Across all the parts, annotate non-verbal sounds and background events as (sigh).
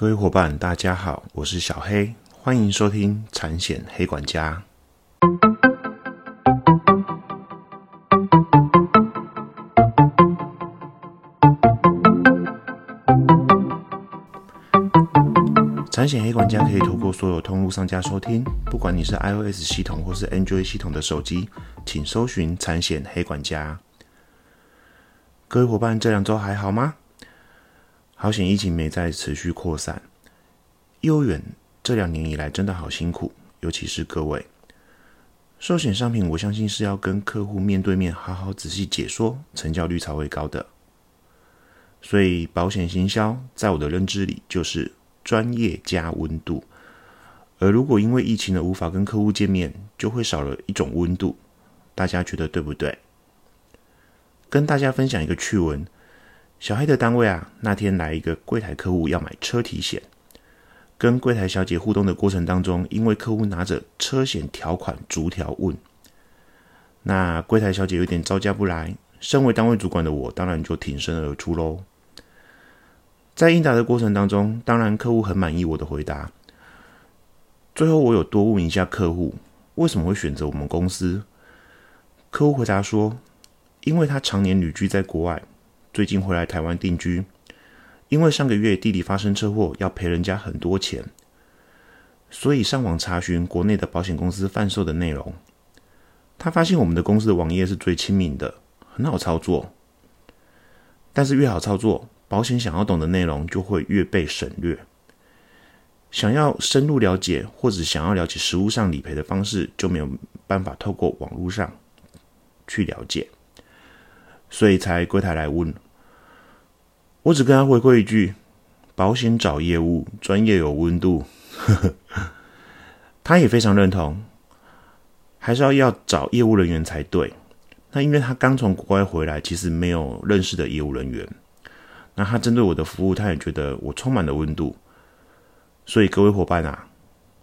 各位伙伴，大家好，我是小黑，欢迎收听产险黑管家。产险黑管家可以透过所有通路商家收听，不管你是 iOS 系统或是 Android 系统的手机，请搜寻产险黑管家。各位伙伴，这两周还好吗？好险，疫情没再持续扩散。幼儿园这两年以来真的好辛苦，尤其是各位寿险商品，我相信是要跟客户面对面好好仔细解说，成交率才会高的。所以保险行销在我的认知里就是专业加温度。而如果因为疫情而无法跟客户见面，就会少了一种温度。大家觉得对不对？跟大家分享一个趣闻：小黑的单位啊，那天来一个柜台客户要买车体险，跟柜台小姐互动的过程当中，因为客户拿着车险条款逐条问，那柜台小姐有点招架不来。身为单位主管的我，当然就挺身而出喽。在应答的过程当中，当然客户很满意我的回答。最后我有多问一下客户为什么会选择我们公司，客户回答说，因为他常年旅居在国外，最近回来台湾定居，因为上个月弟弟发生车祸要赔人家很多钱，所以上网查询国内的保险公司贩售的内容，他发现我们的公司的网页是最亲民的，很好操作，但是越好操作。保险想要懂的内容就会越被省略，想要深入了解或者想要了解实物上理赔的方式就没有办法透过网络上去了解，所以才柜台来问。我只跟他回馈一句：保险找业务，专业有温度。(laughs) 他也非常认同，还是要要找业务人员才对。那因为他刚从国外回来，其实没有认识的业务人员。那他针对我的服务，他也觉得我充满了温度。所以各位伙伴啊，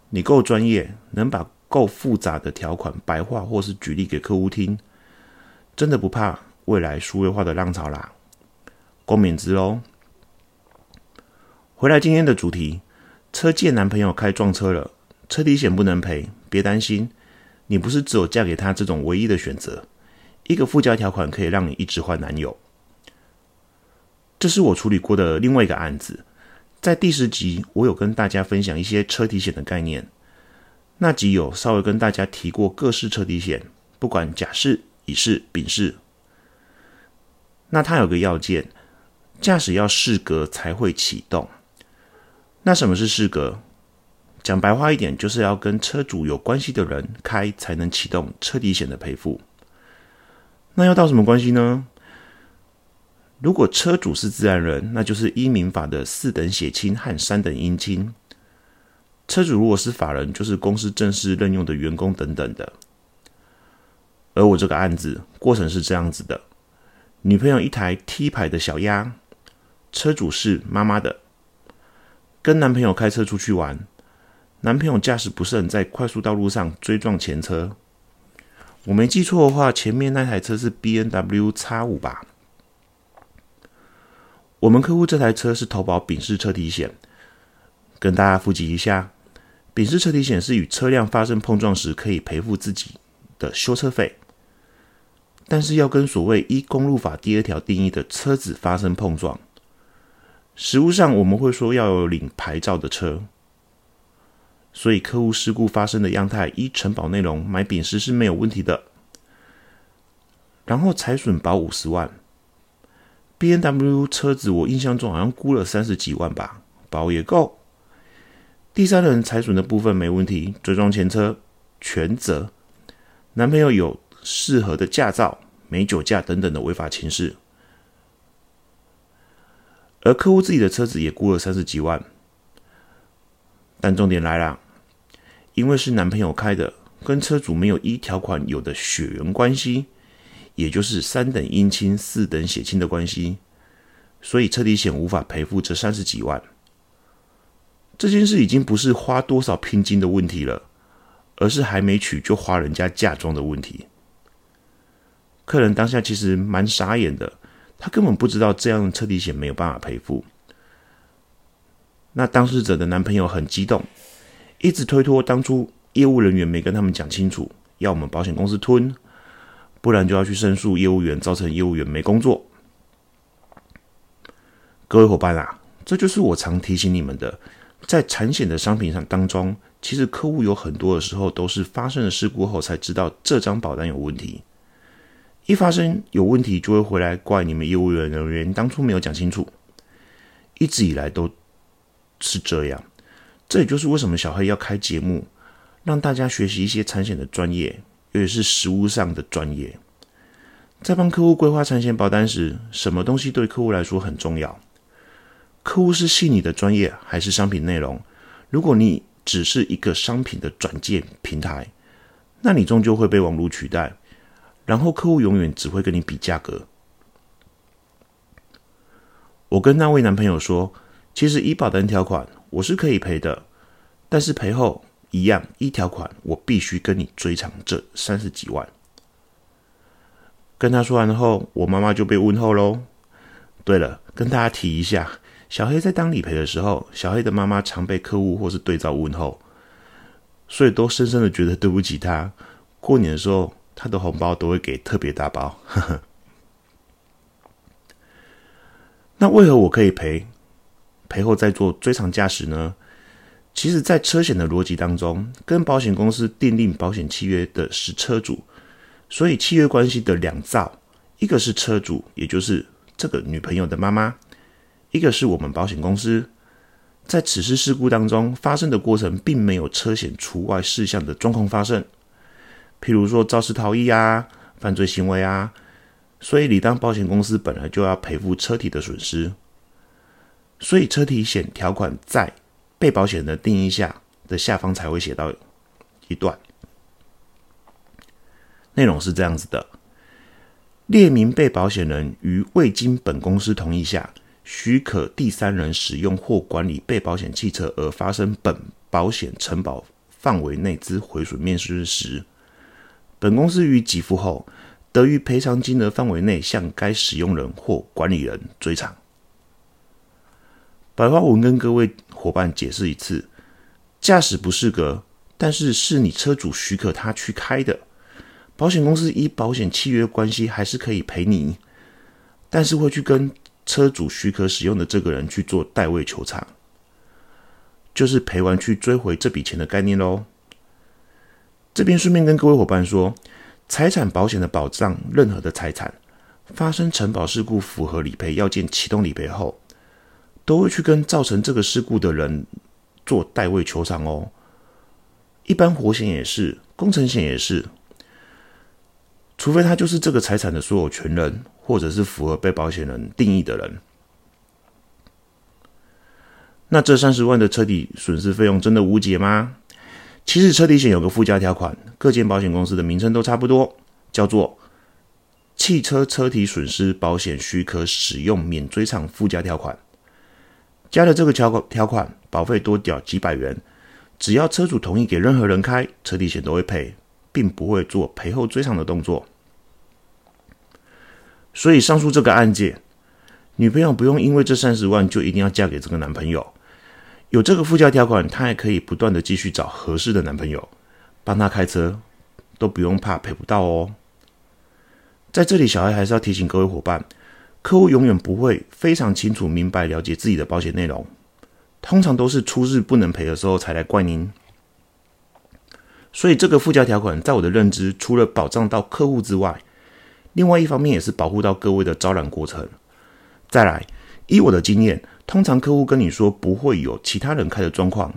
你够专业，能把够复杂的条款白话或是举例给客户听，真的不怕未来数位化的浪潮啦。共勉之喽。回来今天的主题，车借男朋友开撞车了，车体险不能赔，别担心，你不是只有嫁给他这种唯一的选择，一个附加条款可以让你一直换男友。这是我处理过的另外一个案子，在第十集我有跟大家分享一些车体险的概念。那集有稍微跟大家提过各式车体险，不管甲式、乙式、丙式。那它有个要件，驾驶要适格才会启动。那什么是适格？讲白话一点，就是要跟车主有关系的人开才能启动车体险的赔付。那要到什么关系呢？如果车主是自然人，那就是依民法的四等血亲和三等姻亲；车主如果是法人，就是公司正式任用的员工等等的。而我这个案子过程是这样子的：女朋友一台 T 牌的小鸭，车主是妈妈的，跟男朋友开车出去玩，男朋友驾驶不慎在快速道路上追撞前车。我没记错的话，前面那台车是 B N W 叉五吧？我们客户这台车是投保丙式车体险，跟大家复习一下，丙式车体险是与车辆发生碰撞时可以赔付自己的修车费，但是要跟所谓依公路法第二条定义的车子发生碰撞，实物上我们会说要有领牌照的车，所以客户事故发生的样态依承保内容买丙式是没有问题的，然后财损保五十万。B N W 车子，我印象中好像估了三十几万吧，保也够。第三人财损的部分没问题，追撞前车全责。男朋友有适合的驾照、没酒驾等等的违法情事，而客户自己的车子也估了三十几万。但重点来了，因为是男朋友开的，跟车主没有一条款有的血缘关系。也就是三等姻亲、四等血亲的关系，所以车体险无法赔付这三十几万。这件事已经不是花多少聘金的问题了，而是还没娶就花人家嫁妆的问题。客人当下其实蛮傻眼的，他根本不知道这样车体险没有办法赔付。那当事者的男朋友很激动，一直推脱当初业务人员没跟他们讲清楚，要我们保险公司吞，不然就要去申诉业务员，造成业务员没工作。各位伙伴啊，这就是我常提醒你们的，在产险的商品上当中，其实客户有很多的时候都是发生了事故后才知道这张保单有问题，一发生有问题就会回来怪你们业务员人员当初没有讲清楚，一直以来都。是这样，这也就是为什么小黑要开节目，让大家学习一些产险的专业，尤其是实务上的专业。在帮客户规划产险保单时，什么东西对客户来说很重要？客户是信你的专业，还是商品内容？如果你只是一个商品的转介平台，那你终究会被网络取代，然后客户永远只会跟你比价格。我跟那位男朋友说。其实医保单条款我是可以赔的，但是赔后一样一条款，我必须跟你追偿这三十几万。跟他说完后，我妈妈就被问候喽。对了，跟大家提一下，小黑在当理赔的时候，小黑的妈妈常被客户或是对照问候，所以都深深的觉得对不起他。过年的时候，他的红包都会给特别大包。呵 (laughs) 呵那为何我可以赔？赔后再做追偿驾驶呢？其实，在车险的逻辑当中，跟保险公司订立保险契约的是车主，所以契约关系的两造，一个是车主，也就是这个女朋友的妈妈；一个是我们保险公司。在此次事故当中发生的过程，并没有车险除外事项的状况发生，譬如说肇事逃逸啊、犯罪行为啊，所以理当保险公司本来就要赔付车体的损失。所以车体险条款在被保险人的定义下的下方才会写到一段。内容是这样子的：列明被保险人于未经本公司同意下，许可第三人使用或管理被保险汽车而发生本保险承保范围内之毁损面失时，本公司于给付后，得于赔偿金额范围内向该使用人或管理人追偿。白话文跟各位伙伴解释一次：驾驶不适格，但是是你车主许可他去开的，保险公司依保险契约关系还是可以赔你，但是会去跟车主许可使用的这个人去做代位求偿，就是赔完去追回这笔钱的概念喽。这边顺便跟各位伙伴说，财产保险的保障，任何的财产发生承保事故，符合理赔要件，启动理赔后。都会去跟造成这个事故的人做代位求偿哦。一般火险也是，工程险也是，除非他就是这个财产的所有权人，或者是符合被保险人定义的人。那这三十万的车体损失费用真的无解吗？其实车体险有个附加条款，各间保险公司的名称都差不多，叫做汽车车体损失保险许可使用免追偿附加条款。加了这个条款，条款保费多缴几百元，只要车主同意给任何人开，车体险都会赔，并不会做赔后追偿的动作。所以上述这个案件，女朋友不用因为这三十万就一定要嫁给这个男朋友，有这个附加条款，她还可以不断的继续找合适的男朋友帮她开车，都不用怕赔不到哦。在这里，小孩还是要提醒各位伙伴。客户永远不会非常清楚、明白、了解自己的保险内容，通常都是出事不能赔的时候才来怪您。所以，这个附加条款在我的认知，除了保障到客户之外，另外一方面也是保护到各位的招揽过程。再来，以我的经验，通常客户跟你说不会有其他人开的状况，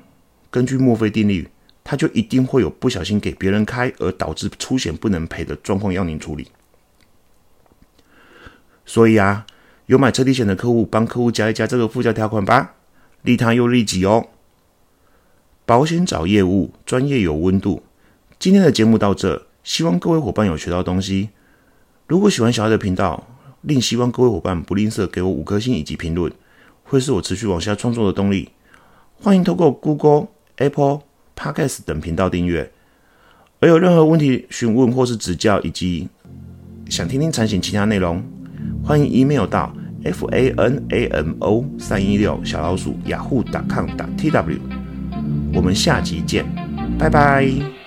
根据墨菲定律，他就一定会有不小心给别人开而导致出险不能赔的状况要您处理。所以啊，有买车体险的客户，帮客户加一加这个附加条款吧，利他又利己哦。保险找业务，专业有温度。今天的节目到这，希望各位伙伴有学到东西。如果喜欢小爱的频道，另希望各位伙伴不吝啬给我五颗星以及评论，会是我持续往下创作的动力。欢迎透过 Google、Apple、Podcast 等频道订阅。而有任何问题询问或是指教，以及想听听产险其他内容。欢迎 email 到 f a n a m o 三一六小老鼠雅虎 .com 打 t w，我们下集见，拜拜。